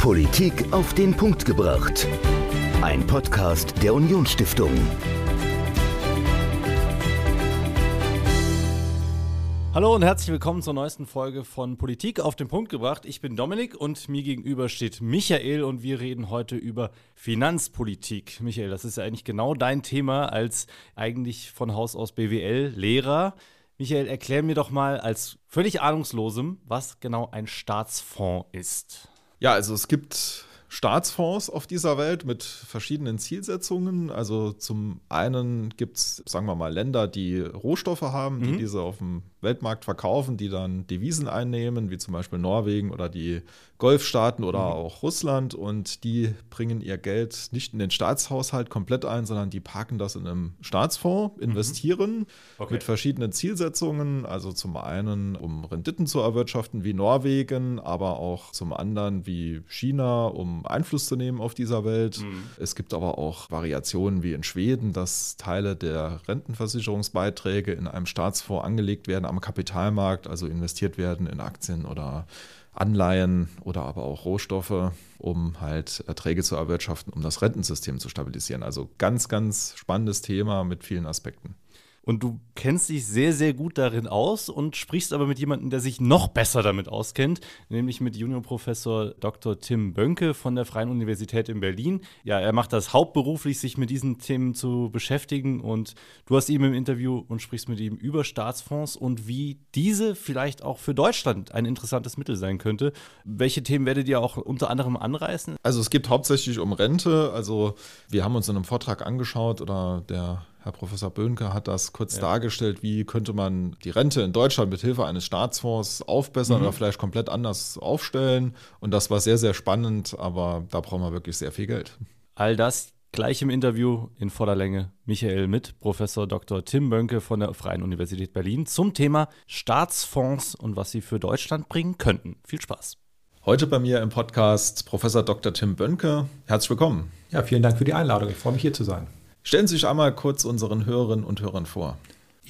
Politik auf den Punkt gebracht. Ein Podcast der Unionsstiftung. Hallo und herzlich willkommen zur neuesten Folge von Politik auf den Punkt gebracht. Ich bin Dominik und mir gegenüber steht Michael und wir reden heute über Finanzpolitik. Michael, das ist ja eigentlich genau dein Thema als eigentlich von Haus aus BWL-Lehrer. Michael, erklär mir doch mal als völlig ahnungslosem, was genau ein Staatsfonds ist. Ja, also es gibt Staatsfonds auf dieser Welt mit verschiedenen Zielsetzungen. Also zum einen gibt es, sagen wir mal, Länder, die Rohstoffe haben, die mhm. diese auf dem Weltmarkt verkaufen, die dann Devisen einnehmen, wie zum Beispiel Norwegen oder die Golfstaaten oder mhm. auch Russland. Und die bringen ihr Geld nicht in den Staatshaushalt komplett ein, sondern die parken das in einem Staatsfonds, mhm. investieren mhm. okay. mit verschiedenen Zielsetzungen. Also zum einen, um Renditen zu erwirtschaften wie Norwegen, aber auch zum anderen wie China, um Einfluss zu nehmen auf dieser Welt. Mhm. Es gibt aber auch Variationen wie in Schweden, dass Teile der Rentenversicherungsbeiträge in einem Staatsfonds angelegt werden am Kapitalmarkt, also investiert werden in Aktien oder Anleihen oder aber auch Rohstoffe, um halt Erträge zu erwirtschaften, um das Rentensystem zu stabilisieren. Also ganz, ganz spannendes Thema mit vielen Aspekten und du kennst dich sehr, sehr gut darin aus und sprichst aber mit jemandem, der sich noch besser damit auskennt, nämlich mit Juniorprofessor Dr. Tim Bönke von der Freien Universität in Berlin. Ja, er macht das hauptberuflich, sich mit diesen Themen zu beschäftigen und du hast ihn im Interview und sprichst mit ihm über Staatsfonds und wie diese vielleicht auch für Deutschland ein interessantes Mittel sein könnte. Welche Themen werdet ihr auch unter anderem anreißen? Also es geht hauptsächlich um Rente. Also wir haben uns in einem Vortrag angeschaut oder der Herr Professor Böhnke hat das kurz ja. dargestellt, wie könnte man die Rente in Deutschland mit Hilfe eines Staatsfonds aufbessern mhm. oder vielleicht komplett anders aufstellen. Und das war sehr, sehr spannend, aber da brauchen wir wirklich sehr viel Geld. All das gleich im Interview in voller Länge Michael mit Professor Dr. Tim Bönke von der Freien Universität Berlin zum Thema Staatsfonds und was sie für Deutschland bringen könnten. Viel Spaß. Heute bei mir im Podcast Professor Dr. Tim Bönke. Herzlich willkommen. Ja, vielen Dank für die Einladung. Ich freue mich hier zu sein. Stellen Sie sich einmal kurz unseren Hörerinnen und Hörern vor.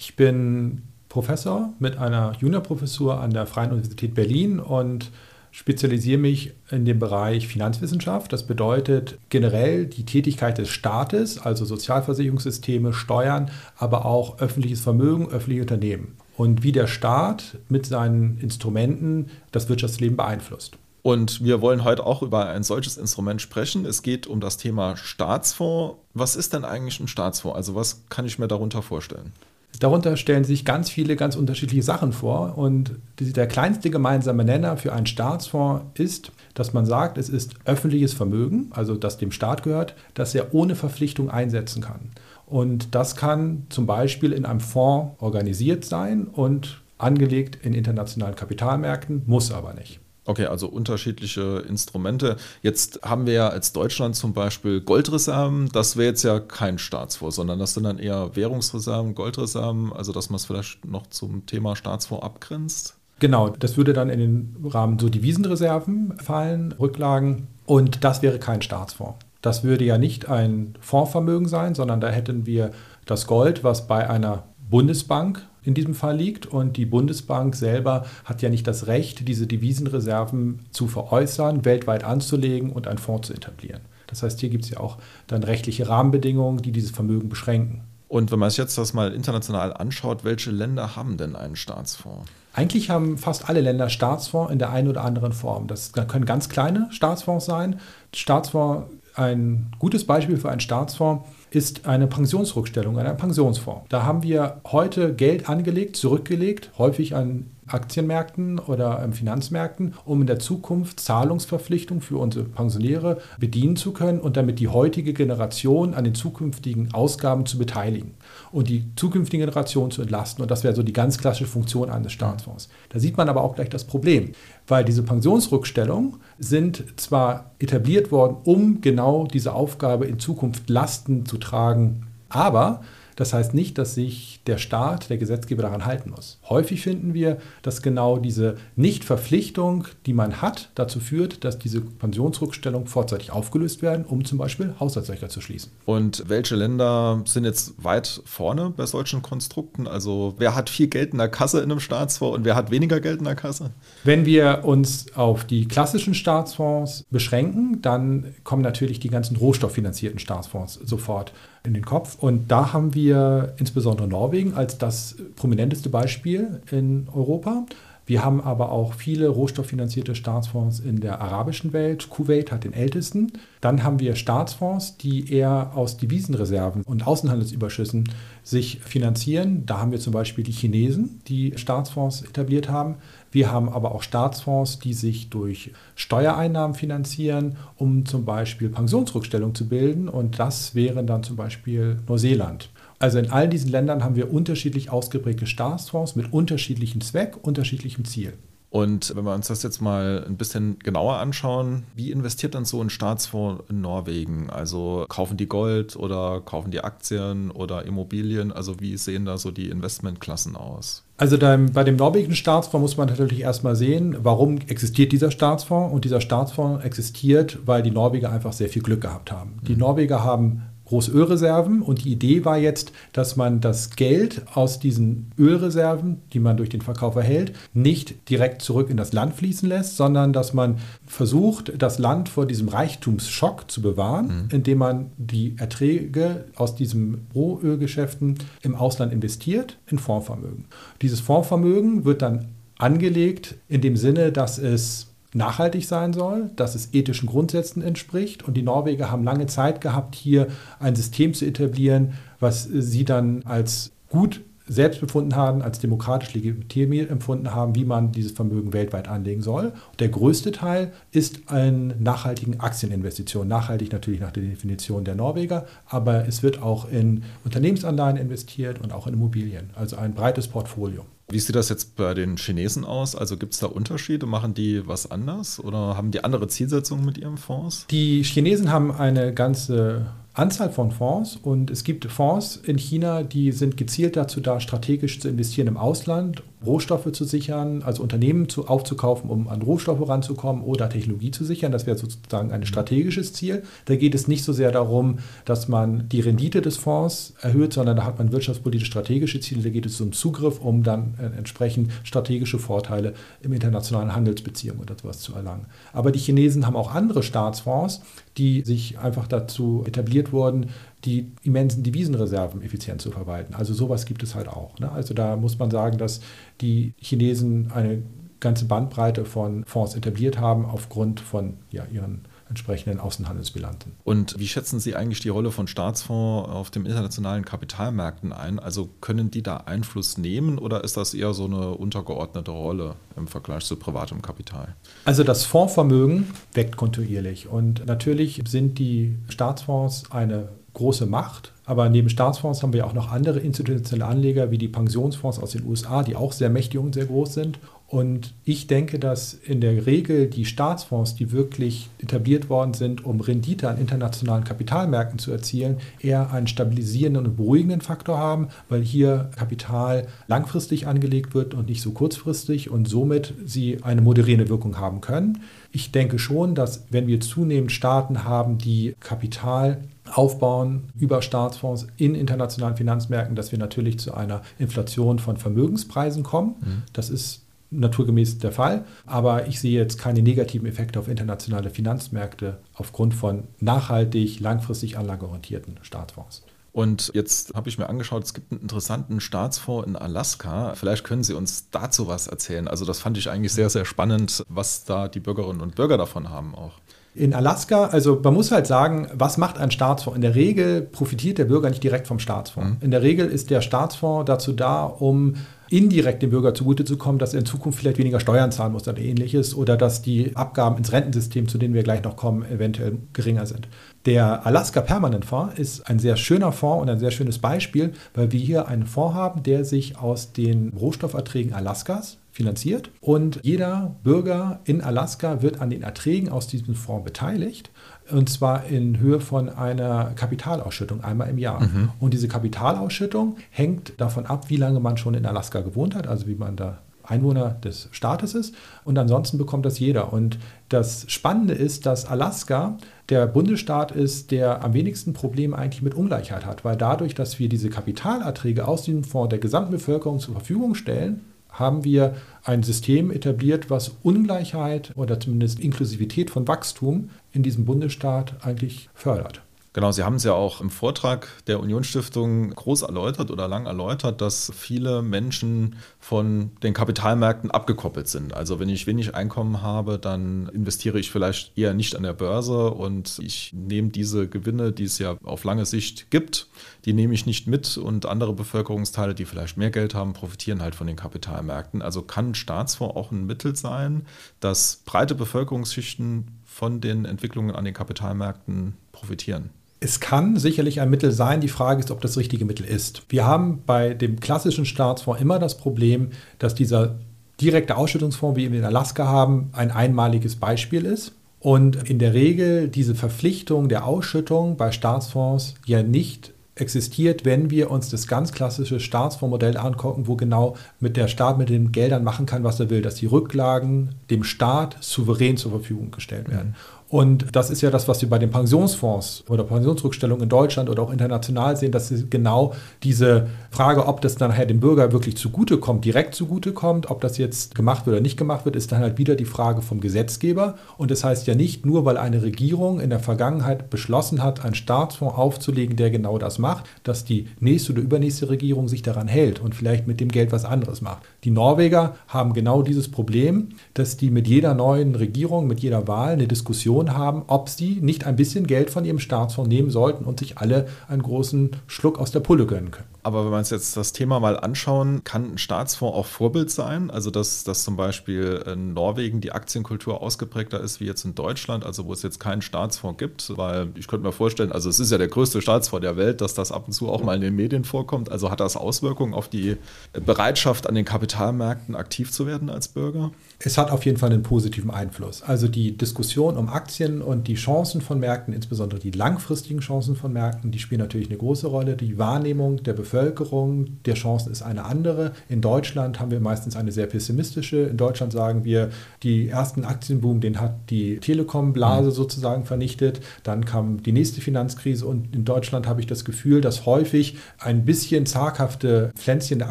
Ich bin Professor mit einer Juniorprofessur an der Freien Universität Berlin und spezialisiere mich in dem Bereich Finanzwissenschaft. Das bedeutet generell die Tätigkeit des Staates, also Sozialversicherungssysteme, Steuern, aber auch öffentliches Vermögen, öffentliche Unternehmen und wie der Staat mit seinen Instrumenten das Wirtschaftsleben beeinflusst. Und wir wollen heute auch über ein solches Instrument sprechen. Es geht um das Thema Staatsfonds. Was ist denn eigentlich ein Staatsfonds? Also was kann ich mir darunter vorstellen? Darunter stellen sich ganz viele ganz unterschiedliche Sachen vor. Und der kleinste gemeinsame Nenner für einen Staatsfonds ist, dass man sagt, es ist öffentliches Vermögen, also das dem Staat gehört, das er ohne Verpflichtung einsetzen kann. Und das kann zum Beispiel in einem Fonds organisiert sein und angelegt in internationalen Kapitalmärkten, muss aber nicht. Okay, also unterschiedliche Instrumente. Jetzt haben wir ja als Deutschland zum Beispiel Goldreserven. Das wäre jetzt ja kein Staatsfonds, sondern das sind dann eher Währungsreserven, Goldreserven. Also, dass man es vielleicht noch zum Thema Staatsfonds abgrenzt. Genau, das würde dann in den Rahmen so Devisenreserven fallen, Rücklagen. Und das wäre kein Staatsfonds. Das würde ja nicht ein Fondsvermögen sein, sondern da hätten wir das Gold, was bei einer Bundesbank in diesem Fall liegt. Und die Bundesbank selber hat ja nicht das Recht, diese Devisenreserven zu veräußern, weltweit anzulegen und einen Fonds zu etablieren. Das heißt, hier gibt es ja auch dann rechtliche Rahmenbedingungen, die dieses Vermögen beschränken. Und wenn man sich jetzt das mal international anschaut, welche Länder haben denn einen Staatsfonds? Eigentlich haben fast alle Länder Staatsfonds in der einen oder anderen Form. Das können ganz kleine Staatsfonds sein. Staatsfonds, ein gutes Beispiel für einen Staatsfonds ist eine Pensionsrückstellung, ein Pensionsfonds. Da haben wir heute Geld angelegt, zurückgelegt, häufig an Aktienmärkten oder Finanzmärkten, um in der Zukunft Zahlungsverpflichtungen für unsere Pensionäre bedienen zu können und damit die heutige Generation an den zukünftigen Ausgaben zu beteiligen und die zukünftige Generation zu entlasten. Und das wäre so die ganz klassische Funktion eines Staatsfonds. Da sieht man aber auch gleich das Problem, weil diese Pensionsrückstellungen sind zwar etabliert worden, um genau diese Aufgabe in Zukunft Lasten zu tragen, aber Das heißt nicht, dass sich der Staat, der Gesetzgeber daran halten muss. Häufig finden wir, dass genau diese Nichtverpflichtung, die man hat, dazu führt, dass diese Pensionsrückstellungen vorzeitig aufgelöst werden, um zum Beispiel Haushaltslöcher zu schließen. Und welche Länder sind jetzt weit vorne bei solchen Konstrukten? Also wer hat viel Geld in der Kasse in einem Staatsfonds und wer hat weniger Geld in der Kasse? Wenn wir uns auf die klassischen Staatsfonds beschränken, dann kommen natürlich die ganzen rohstofffinanzierten Staatsfonds sofort in den Kopf. Und da haben wir insbesondere Norwegen als das prominenteste Beispiel in Europa. Wir haben aber auch viele rohstofffinanzierte Staatsfonds in der arabischen Welt. Kuwait hat den ältesten. Dann haben wir Staatsfonds, die eher aus Devisenreserven und Außenhandelsüberschüssen sich finanzieren. Da haben wir zum Beispiel die Chinesen, die Staatsfonds etabliert haben. Wir haben aber auch Staatsfonds, die sich durch Steuereinnahmen finanzieren, um zum Beispiel Pensionsrückstellung zu bilden. Und das wäre dann zum Beispiel Neuseeland. Also in all diesen Ländern haben wir unterschiedlich ausgeprägte Staatsfonds mit unterschiedlichem Zweck, unterschiedlichem Ziel. Und wenn wir uns das jetzt mal ein bisschen genauer anschauen, wie investiert dann so ein Staatsfonds in Norwegen? Also kaufen die Gold oder kaufen die Aktien oder Immobilien? Also wie sehen da so die Investmentklassen aus? Also bei dem norwegischen Staatsfonds muss man natürlich erstmal sehen, warum existiert dieser Staatsfonds. Und dieser Staatsfonds existiert, weil die Norweger einfach sehr viel Glück gehabt haben. Die mhm. Norweger haben große Ölreserven und die Idee war jetzt, dass man das Geld aus diesen Ölreserven, die man durch den Verkauf erhält, nicht direkt zurück in das Land fließen lässt, sondern dass man versucht, das Land vor diesem Reichtumsschock zu bewahren, mhm. indem man die Erträge aus diesen Rohölgeschäften im Ausland investiert in Fondsvermögen. Dieses Fondsvermögen wird dann angelegt in dem Sinne, dass es nachhaltig sein soll, dass es ethischen Grundsätzen entspricht. Und die Norweger haben lange Zeit gehabt, hier ein System zu etablieren, was sie dann als gut selbst befunden haben, als demokratisch legitimiert empfunden haben, wie man dieses Vermögen weltweit anlegen soll. Der größte Teil ist eine nachhaltigen Aktieninvestition. Nachhaltig natürlich nach der Definition der Norweger, aber es wird auch in Unternehmensanleihen investiert und auch in Immobilien, also ein breites Portfolio. Wie sieht das jetzt bei den Chinesen aus? Also gibt es da Unterschiede? Machen die was anders oder haben die andere Zielsetzungen mit ihrem Fonds? Die Chinesen haben eine ganze Anzahl von Fonds und es gibt Fonds in China, die sind gezielt dazu da, strategisch zu investieren im Ausland, Rohstoffe zu sichern, also Unternehmen zu, aufzukaufen, um an Rohstoffe ranzukommen oder Technologie zu sichern. Das wäre sozusagen ein strategisches Ziel. Da geht es nicht so sehr darum, dass man die Rendite des Fonds erhöht, sondern da hat man wirtschaftspolitisch strategische Ziele. Da geht es um Zugriff, um dann äh, entsprechend strategische Vorteile im internationalen Handelsbeziehungen oder sowas zu erlangen. Aber die Chinesen haben auch andere Staatsfonds, die sich einfach dazu etabliert wurden, die immensen Devisenreserven effizient zu verwalten. Also sowas gibt es halt auch. Ne? Also da muss man sagen, dass die Chinesen eine ganze Bandbreite von Fonds etabliert haben aufgrund von ja, ihren entsprechenden Außenhandelsbilanzen. Und wie schätzen Sie eigentlich die Rolle von Staatsfonds auf den internationalen Kapitalmärkten ein? Also können die da Einfluss nehmen oder ist das eher so eine untergeordnete Rolle im Vergleich zu privatem Kapital? Also das Fondsvermögen weckt kontinuierlich und natürlich sind die Staatsfonds eine große Macht. Aber neben Staatsfonds haben wir auch noch andere institutionelle Anleger wie die Pensionsfonds aus den USA, die auch sehr mächtig und sehr groß sind. Und ich denke, dass in der Regel die Staatsfonds, die wirklich etabliert worden sind, um Rendite an internationalen Kapitalmärkten zu erzielen, eher einen stabilisierenden und beruhigenden Faktor haben, weil hier Kapital langfristig angelegt wird und nicht so kurzfristig und somit sie eine moderierende Wirkung haben können. Ich denke schon, dass wenn wir zunehmend Staaten haben, die Kapital aufbauen über Staatsfonds in internationalen Finanzmärkten, dass wir natürlich zu einer Inflation von Vermögenspreisen kommen. Mhm. Das ist naturgemäß der Fall. Aber ich sehe jetzt keine negativen Effekte auf internationale Finanzmärkte aufgrund von nachhaltig, langfristig anlageorientierten Staatsfonds. Und jetzt habe ich mir angeschaut, es gibt einen interessanten Staatsfonds in Alaska. Vielleicht können Sie uns dazu was erzählen. Also das fand ich eigentlich sehr, sehr spannend, was da die Bürgerinnen und Bürger davon haben auch. In Alaska, also man muss halt sagen, was macht ein Staatsfonds? In der Regel profitiert der Bürger nicht direkt vom Staatsfonds. Mhm. In der Regel ist der Staatsfonds dazu da, um indirekt dem Bürger zugute zu kommen, dass er in Zukunft vielleicht weniger Steuern zahlen muss oder ähnliches oder dass die Abgaben ins Rentensystem, zu denen wir gleich noch kommen, eventuell geringer sind. Der Alaska Permanent Fonds ist ein sehr schöner Fonds und ein sehr schönes Beispiel, weil wir hier einen Fonds haben, der sich aus den Rohstofferträgen Alaskas finanziert und jeder Bürger in Alaska wird an den Erträgen aus diesem Fonds beteiligt und zwar in Höhe von einer Kapitalausschüttung einmal im Jahr. Mhm. Und diese Kapitalausschüttung hängt davon ab, wie lange man schon in Alaska gewohnt hat, also wie man da Einwohner des Staates ist. Und ansonsten bekommt das jeder. Und das Spannende ist, dass Alaska der Bundesstaat ist, der am wenigsten Probleme eigentlich mit Ungleichheit hat, weil dadurch, dass wir diese Kapitalerträge aus diesem Fonds der gesamten Bevölkerung zur Verfügung stellen, haben wir ein System etabliert, was Ungleichheit oder zumindest Inklusivität von Wachstum in diesem Bundesstaat eigentlich fördert. Genau, Sie haben es ja auch im Vortrag der Unionsstiftung groß erläutert oder lang erläutert, dass viele Menschen von den Kapitalmärkten abgekoppelt sind. Also wenn ich wenig Einkommen habe, dann investiere ich vielleicht eher nicht an der Börse und ich nehme diese Gewinne, die es ja auf lange Sicht gibt, die nehme ich nicht mit und andere Bevölkerungsteile, die vielleicht mehr Geld haben, profitieren halt von den Kapitalmärkten. Also kann Staatsfonds auch ein Mittel sein, dass breite Bevölkerungsschichten von den Entwicklungen an den Kapitalmärkten profitieren es kann sicherlich ein Mittel sein. Die Frage ist, ob das richtige Mittel ist. Wir haben bei dem klassischen Staatsfonds immer das Problem, dass dieser direkte Ausschüttungsfonds, wie wir in Alaska haben, ein einmaliges Beispiel ist. Und in der Regel diese Verpflichtung der Ausschüttung bei Staatsfonds ja nicht existiert, wenn wir uns das ganz klassische Staatsfondsmodell angucken, wo genau mit der Staat mit den Geldern machen kann, was er will, dass die Rücklagen dem Staat souverän zur Verfügung gestellt werden. Mhm. Und das ist ja das, was wir bei den Pensionsfonds oder Pensionsrückstellungen in Deutschland oder auch international sehen, dass genau diese Frage, ob das dann halt dem Bürger wirklich zugutekommt, direkt zugutekommt, ob das jetzt gemacht wird oder nicht gemacht wird, ist dann halt wieder die Frage vom Gesetzgeber. Und das heißt ja nicht nur, weil eine Regierung in der Vergangenheit beschlossen hat, einen Staatsfonds aufzulegen, der genau das macht, dass die nächste oder übernächste Regierung sich daran hält und vielleicht mit dem Geld was anderes macht. Die Norweger haben genau dieses Problem, dass die mit jeder neuen Regierung, mit jeder Wahl eine Diskussion Diskussion haben, ob sie nicht ein bisschen Geld von ihrem Staatsfonds nehmen sollten und sich alle einen großen Schluck aus der Pulle gönnen können. Aber wenn wir uns jetzt das Thema mal anschauen, kann ein Staatsfonds auch Vorbild sein? Also, dass, dass zum Beispiel in Norwegen die Aktienkultur ausgeprägter ist wie jetzt in Deutschland, also wo es jetzt keinen Staatsfonds gibt, weil ich könnte mir vorstellen, also es ist ja der größte Staatsfonds der Welt, dass das ab und zu auch mal in den Medien vorkommt. Also hat das Auswirkungen auf die Bereitschaft, an den Kapitalmärkten aktiv zu werden als Bürger? Es hat auf jeden Fall einen positiven Einfluss. Also die Diskussion um Aktien und die Chancen von Märkten, insbesondere die langfristigen Chancen von Märkten, die spielen natürlich eine große Rolle. Die Wahrnehmung der Bevölkerung Bevölkerung der Chancen ist eine andere. In Deutschland haben wir meistens eine sehr pessimistische. In Deutschland sagen wir, die ersten Aktienboom, den hat die Telekom-Blase mhm. sozusagen vernichtet. Dann kam die nächste Finanzkrise und in Deutschland habe ich das Gefühl, dass häufig ein bisschen zaghafte Pflänzchen der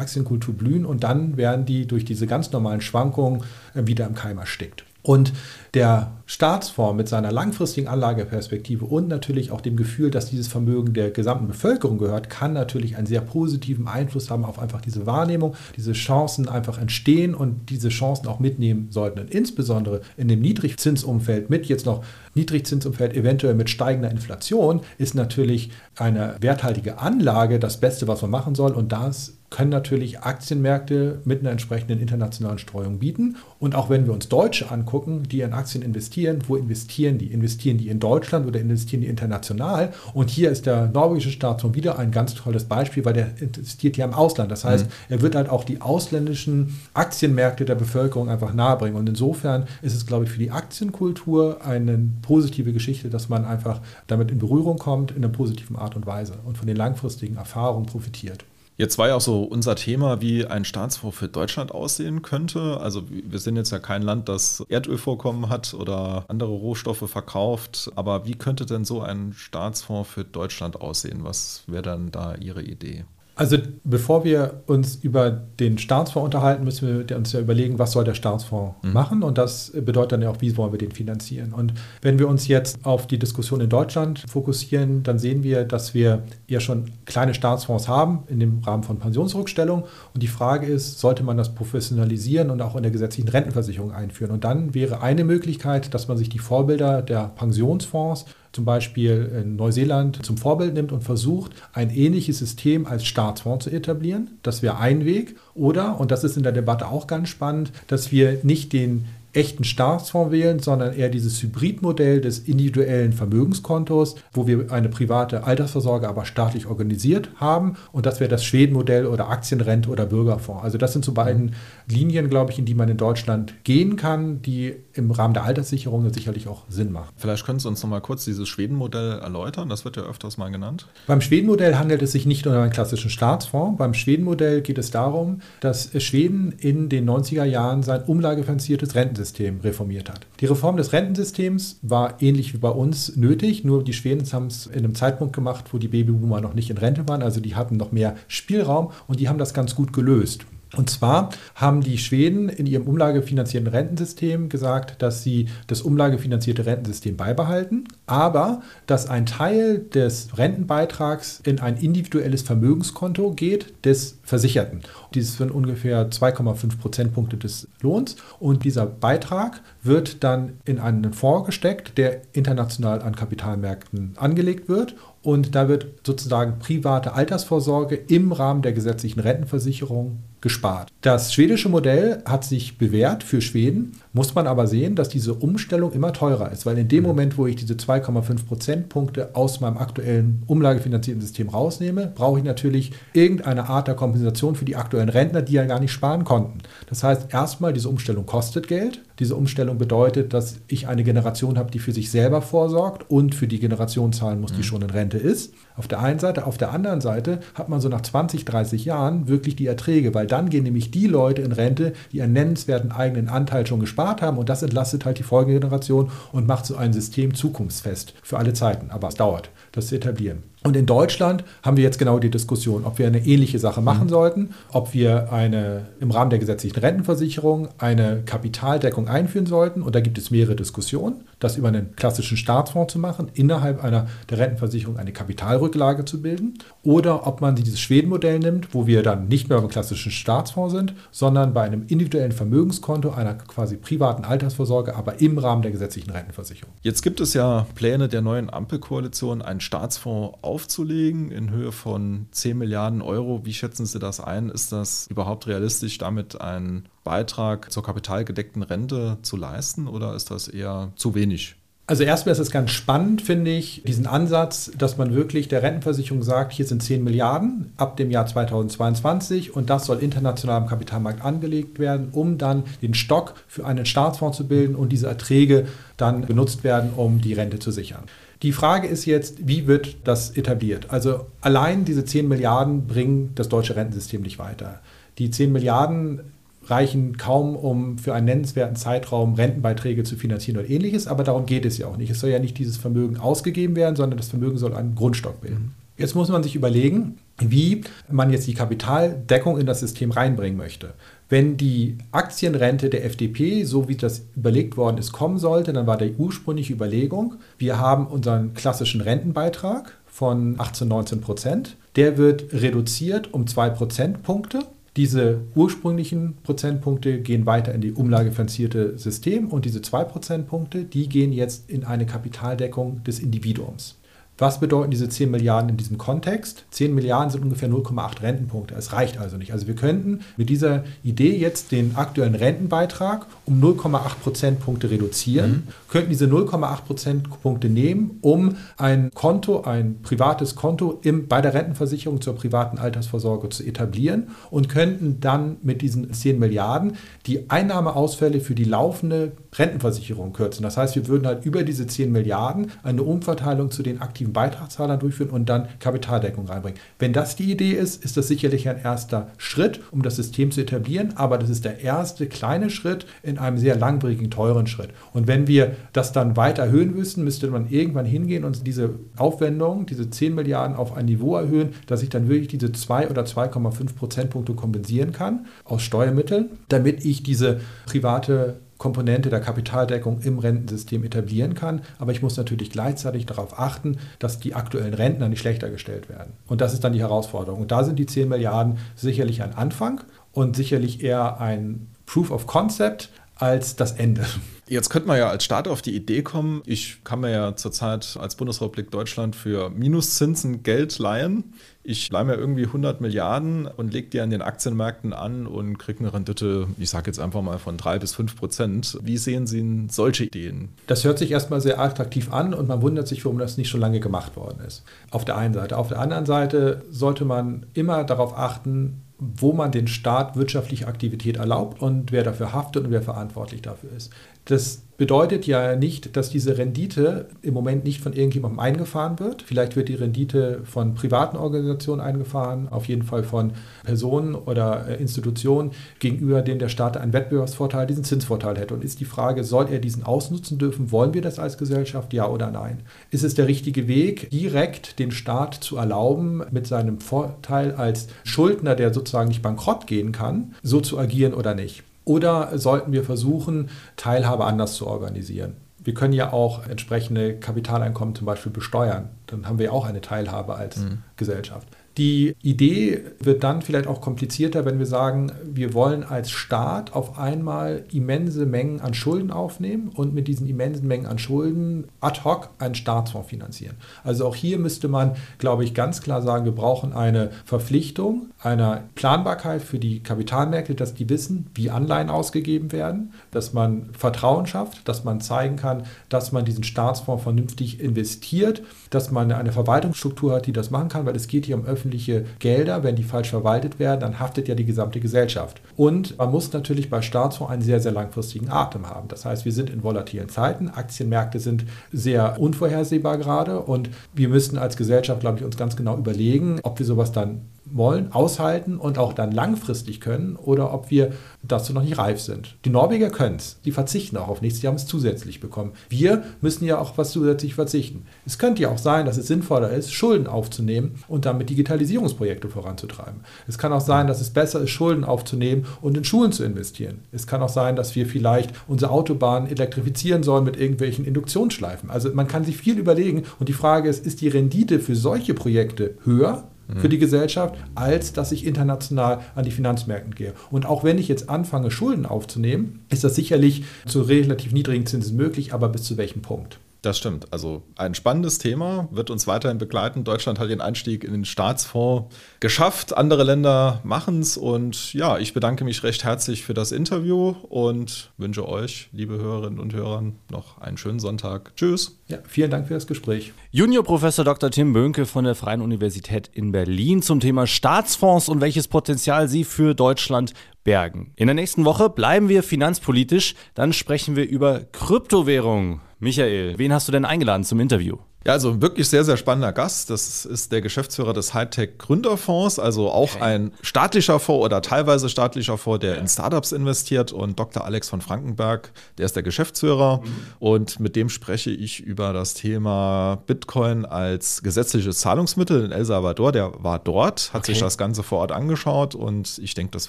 Aktienkultur blühen und dann werden die durch diese ganz normalen Schwankungen äh, wieder im Keim erstickt. Und der Staatsfonds mit seiner langfristigen Anlageperspektive und natürlich auch dem Gefühl, dass dieses Vermögen der gesamten Bevölkerung gehört, kann natürlich einen sehr positiven Einfluss haben auf einfach diese Wahrnehmung, diese Chancen einfach entstehen und diese Chancen auch mitnehmen sollten. Und insbesondere in dem Niedrigzinsumfeld mit jetzt noch Niedrigzinsumfeld eventuell mit steigender Inflation ist natürlich eine werthaltige Anlage das Beste, was man machen soll. Und das können natürlich Aktienmärkte mit einer entsprechenden internationalen Streuung bieten. Und auch wenn wir uns Deutsche angucken, die in Aktien investieren, wo investieren die? Investieren die in Deutschland oder investieren die international? Und hier ist der norwegische Staatsfonds wieder ein ganz tolles Beispiel, weil der investiert ja im Ausland. Das heißt, mhm. er wird halt auch die ausländischen Aktienmärkte der Bevölkerung einfach nahebringen. Und insofern ist es, glaube ich, für die Aktienkultur eine positive Geschichte, dass man einfach damit in Berührung kommt, in einer positiven Art und Weise und von den langfristigen Erfahrungen profitiert. Jetzt war ja auch so unser Thema, wie ein Staatsfonds für Deutschland aussehen könnte. Also wir sind jetzt ja kein Land, das Erdölvorkommen hat oder andere Rohstoffe verkauft. Aber wie könnte denn so ein Staatsfonds für Deutschland aussehen? Was wäre dann da Ihre Idee? Also bevor wir uns über den Staatsfonds unterhalten, müssen wir uns ja überlegen, was soll der Staatsfonds mhm. machen und das bedeutet dann ja auch, wie wollen wir den finanzieren. Und wenn wir uns jetzt auf die Diskussion in Deutschland fokussieren, dann sehen wir, dass wir ja schon kleine Staatsfonds haben in dem Rahmen von Pensionsrückstellung und die Frage ist, sollte man das professionalisieren und auch in der gesetzlichen Rentenversicherung einführen? Und dann wäre eine Möglichkeit, dass man sich die Vorbilder der Pensionsfonds zum Beispiel in Neuseeland zum Vorbild nimmt und versucht, ein ähnliches System als Staatsfonds zu etablieren. Das wäre ein Weg. Oder, und das ist in der Debatte auch ganz spannend, dass wir nicht den echten Staatsfonds wählen, sondern eher dieses Hybridmodell des individuellen Vermögenskontos, wo wir eine private Altersvorsorge aber staatlich organisiert haben. Und das wäre das Schwedenmodell oder Aktienrente oder Bürgerfonds. Also das sind so beiden Linien, glaube ich, in die man in Deutschland gehen kann, die im Rahmen der Alterssicherung sicherlich auch Sinn machen. Vielleicht können Sie uns noch mal kurz dieses Schwedenmodell erläutern. Das wird ja öfters mal genannt. Beim Schwedenmodell handelt es sich nicht um einen klassischen Staatsfonds. Beim Schwedenmodell geht es darum, dass Schweden in den 90er Jahren sein umlagefinanziertes Rentensystem reformiert hat. Die Reform des Rentensystems war ähnlich wie bei uns nötig, nur die Schweden haben es in einem Zeitpunkt gemacht, wo die Babyboomer noch nicht in Rente waren, also die hatten noch mehr Spielraum und die haben das ganz gut gelöst. Und zwar haben die Schweden in ihrem umlagefinanzierten Rentensystem gesagt, dass sie das umlagefinanzierte Rentensystem beibehalten, aber dass ein Teil des Rentenbeitrags in ein individuelles Vermögenskonto geht des Versicherten. Dieses sind ungefähr 2,5 Prozentpunkte des Lohns und dieser Beitrag wird dann in einen Fonds gesteckt, der international an Kapitalmärkten angelegt wird und da wird sozusagen private Altersvorsorge im Rahmen der gesetzlichen Rentenversicherung gespart. Das schwedische Modell hat sich bewährt für Schweden, muss man aber sehen, dass diese Umstellung immer teurer ist, weil in dem Moment, wo ich diese 2,5 Prozentpunkte aus meinem aktuellen umlagefinanzierten System rausnehme, brauche ich natürlich irgendeine Art der Kompensation für die aktuellen Rentner, die ja gar nicht sparen konnten. Das heißt, erstmal, diese Umstellung kostet Geld. Diese Umstellung bedeutet, dass ich eine Generation habe, die für sich selber vorsorgt und für die Generation zahlen muss, die mhm. schon in Rente ist. Auf der einen Seite, auf der anderen Seite hat man so nach 20, 30 Jahren wirklich die Erträge, weil dann gehen nämlich die Leute in Rente, die einen nennenswerten eigenen Anteil schon gespart haben und das entlastet halt die Folgegeneration und macht so ein System zukunftsfest für alle Zeiten. Aber es dauert, das zu etablieren. Und in Deutschland haben wir jetzt genau die Diskussion, ob wir eine ähnliche Sache machen mhm. sollten, ob wir eine im Rahmen der gesetzlichen Rentenversicherung eine Kapitaldeckung einführen sollten. Und da gibt es mehrere Diskussionen, das über einen klassischen Staatsfonds zu machen, innerhalb einer der Rentenversicherung eine Kapitalrücklage zu bilden. Oder ob man dieses Schwedenmodell nimmt, wo wir dann nicht mehr beim klassischen Staatsfonds sind, sondern bei einem individuellen Vermögenskonto, einer quasi privaten Altersvorsorge, aber im Rahmen der gesetzlichen Rentenversicherung. Jetzt gibt es ja Pläne der neuen Ampelkoalition, einen Staatsfonds aufzulegen in Höhe von 10 Milliarden Euro. Wie schätzen Sie das ein? Ist das überhaupt realistisch, damit einen Beitrag zur kapitalgedeckten Rente zu leisten oder ist das eher zu wenig? Also erstmal ist es ganz spannend, finde ich, diesen Ansatz, dass man wirklich der Rentenversicherung sagt, hier sind 10 Milliarden ab dem Jahr 2022 und das soll international am Kapitalmarkt angelegt werden, um dann den Stock für einen Staatsfonds zu bilden und diese Erträge dann benutzt werden, um die Rente zu sichern. Die Frage ist jetzt, wie wird das etabliert? Also allein diese 10 Milliarden bringen das deutsche Rentensystem nicht weiter. Die 10 Milliarden reichen kaum, um für einen nennenswerten Zeitraum Rentenbeiträge zu finanzieren oder ähnliches, aber darum geht es ja auch nicht. Es soll ja nicht dieses Vermögen ausgegeben werden, sondern das Vermögen soll einen Grundstock bilden. Jetzt muss man sich überlegen, wie man jetzt die Kapitaldeckung in das System reinbringen möchte. Wenn die Aktienrente der FDP, so wie das überlegt worden ist, kommen sollte, dann war die ursprüngliche Überlegung, wir haben unseren klassischen Rentenbeitrag von 18, 19 Prozent. Der wird reduziert um zwei Prozentpunkte. Diese ursprünglichen Prozentpunkte gehen weiter in die umlagefinanzierte System und diese zwei Prozentpunkte, die gehen jetzt in eine Kapitaldeckung des Individuums. Was bedeuten diese 10 Milliarden in diesem Kontext? 10 Milliarden sind ungefähr 0,8 Rentenpunkte. Es reicht also nicht. Also wir könnten mit dieser Idee jetzt den aktuellen Rentenbeitrag um 0,8 Prozentpunkte reduzieren, mhm. könnten diese 0,8 Prozentpunkte nehmen, um ein Konto, ein privates Konto im, bei der Rentenversicherung zur privaten Altersvorsorge zu etablieren und könnten dann mit diesen 10 Milliarden die Einnahmeausfälle für die laufende Rentenversicherung kürzen. Das heißt, wir würden halt über diese 10 Milliarden eine Umverteilung zu den aktiven Beitragszahlern durchführen und dann Kapitaldeckung reinbringen. Wenn das die Idee ist, ist das sicherlich ein erster Schritt, um das System zu etablieren, aber das ist der erste kleine Schritt in einem sehr langwierigen, teuren Schritt. Und wenn wir das dann weiter erhöhen müssten, müsste man irgendwann hingehen und diese Aufwendungen, diese 10 Milliarden auf ein Niveau erhöhen, dass ich dann wirklich diese 2 oder 2,5 Prozentpunkte kompensieren kann aus Steuermitteln, damit ich diese private Komponente der Kapitaldeckung im Rentensystem etablieren kann. Aber ich muss natürlich gleichzeitig darauf achten, dass die aktuellen Rentner nicht schlechter gestellt werden. Und das ist dann die Herausforderung. Und da sind die 10 Milliarden sicherlich ein Anfang und sicherlich eher ein Proof of Concept, als das Ende. Jetzt könnte man ja als Staat auf die Idee kommen, ich kann mir ja zurzeit als Bundesrepublik Deutschland für Minuszinsen Geld leihen. Ich leihe mir irgendwie 100 Milliarden und lege die an den Aktienmärkten an und kriege eine Rendite, ich sage jetzt einfach mal von 3 bis 5 Prozent. Wie sehen Sie solche Ideen? Das hört sich erstmal sehr attraktiv an und man wundert sich, warum das nicht schon lange gemacht worden ist. Auf der einen Seite. Auf der anderen Seite sollte man immer darauf achten, wo man den Staat wirtschaftliche Aktivität erlaubt und wer dafür haftet und wer verantwortlich dafür ist. Das bedeutet ja nicht, dass diese Rendite im Moment nicht von irgendjemandem eingefahren wird. Vielleicht wird die Rendite von privaten Organisationen eingefahren, auf jeden Fall von Personen oder äh, Institutionen, gegenüber denen der Staat einen Wettbewerbsvorteil, diesen Zinsvorteil hätte. Und ist die Frage, soll er diesen ausnutzen dürfen? Wollen wir das als Gesellschaft, ja oder nein? Ist es der richtige Weg, direkt den Staat zu erlauben, mit seinem Vorteil als Schuldner, der sozusagen nicht bankrott gehen kann, so zu agieren oder nicht? Oder sollten wir versuchen, Teilhabe anders zu organisieren? Wir können ja auch entsprechende Kapitaleinkommen zum Beispiel besteuern. Dann haben wir auch eine Teilhabe als mhm. Gesellschaft. Die Idee wird dann vielleicht auch komplizierter, wenn wir sagen, wir wollen als Staat auf einmal immense Mengen an Schulden aufnehmen und mit diesen immensen Mengen an Schulden ad hoc einen Staatsfonds finanzieren. Also auch hier müsste man, glaube ich, ganz klar sagen, wir brauchen eine Verpflichtung einer Planbarkeit für die Kapitalmärkte, dass die wissen, wie Anleihen ausgegeben werden, dass man Vertrauen schafft, dass man zeigen kann, dass man diesen Staatsfonds vernünftig investiert, dass man eine Verwaltungsstruktur hat, die das machen kann, weil es geht hier um öffentliche Gelder, wenn die falsch verwaltet werden, dann haftet ja die gesamte Gesellschaft. Und man muss natürlich bei Staatsfonds einen sehr, sehr langfristigen Atem haben. Das heißt, wir sind in volatilen Zeiten, Aktienmärkte sind sehr unvorhersehbar gerade und wir müssten als Gesellschaft, glaube ich, uns ganz genau überlegen, ob wir sowas dann wollen, aushalten und auch dann langfristig können oder ob wir dazu noch nicht reif sind. Die Norweger können es, die verzichten auch auf nichts, die haben es zusätzlich bekommen. Wir müssen ja auch was zusätzlich verzichten. Es könnte ja auch sein, dass es sinnvoller ist, Schulden aufzunehmen und damit Digitalisierungsprojekte voranzutreiben. Es kann auch sein, dass es besser ist, Schulden aufzunehmen und in Schulen zu investieren. Es kann auch sein, dass wir vielleicht unsere Autobahnen elektrifizieren sollen mit irgendwelchen Induktionsschleifen. Also man kann sich viel überlegen und die Frage ist, ist die Rendite für solche Projekte höher für die Gesellschaft, als dass ich international an die Finanzmärkte gehe. Und auch wenn ich jetzt anfange, Schulden aufzunehmen, ist das sicherlich zu relativ niedrigen Zinsen möglich, aber bis zu welchem Punkt? Das stimmt. Also ein spannendes Thema wird uns weiterhin begleiten. Deutschland hat den Einstieg in den Staatsfonds geschafft. Andere Länder machen es. Und ja, ich bedanke mich recht herzlich für das Interview und wünsche euch, liebe Hörerinnen und Hörer, noch einen schönen Sonntag. Tschüss. Ja, vielen Dank für das Gespräch. Juniorprofessor Dr. Tim Bönke von der Freien Universität in Berlin zum Thema Staatsfonds und welches Potenzial sie für Deutschland bergen. In der nächsten Woche bleiben wir finanzpolitisch. Dann sprechen wir über Kryptowährungen. Michael, wen hast du denn eingeladen zum Interview? Ja, also wirklich sehr, sehr spannender Gast. Das ist der Geschäftsführer des Hightech Gründerfonds, also auch okay. ein staatlicher Fonds oder teilweise staatlicher Fonds, der ja. in Startups investiert. Und Dr. Alex von Frankenberg, der ist der Geschäftsführer. Mhm. Und mit dem spreche ich über das Thema Bitcoin als gesetzliches Zahlungsmittel in El Salvador. Der war dort, hat okay. sich das Ganze vor Ort angeschaut. Und ich denke, das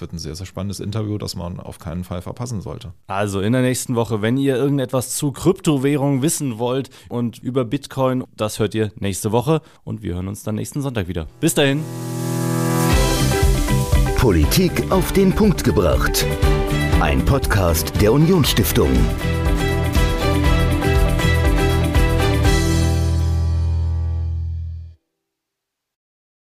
wird ein sehr, sehr spannendes Interview, das man auf keinen Fall verpassen sollte. Also in der nächsten Woche, wenn ihr irgendetwas zu Kryptowährungen wissen wollt und über Bitcoin das hört ihr nächste Woche und wir hören uns dann nächsten Sonntag wieder. Bis dahin. Politik auf den Punkt gebracht. Ein Podcast der Unionsstiftung.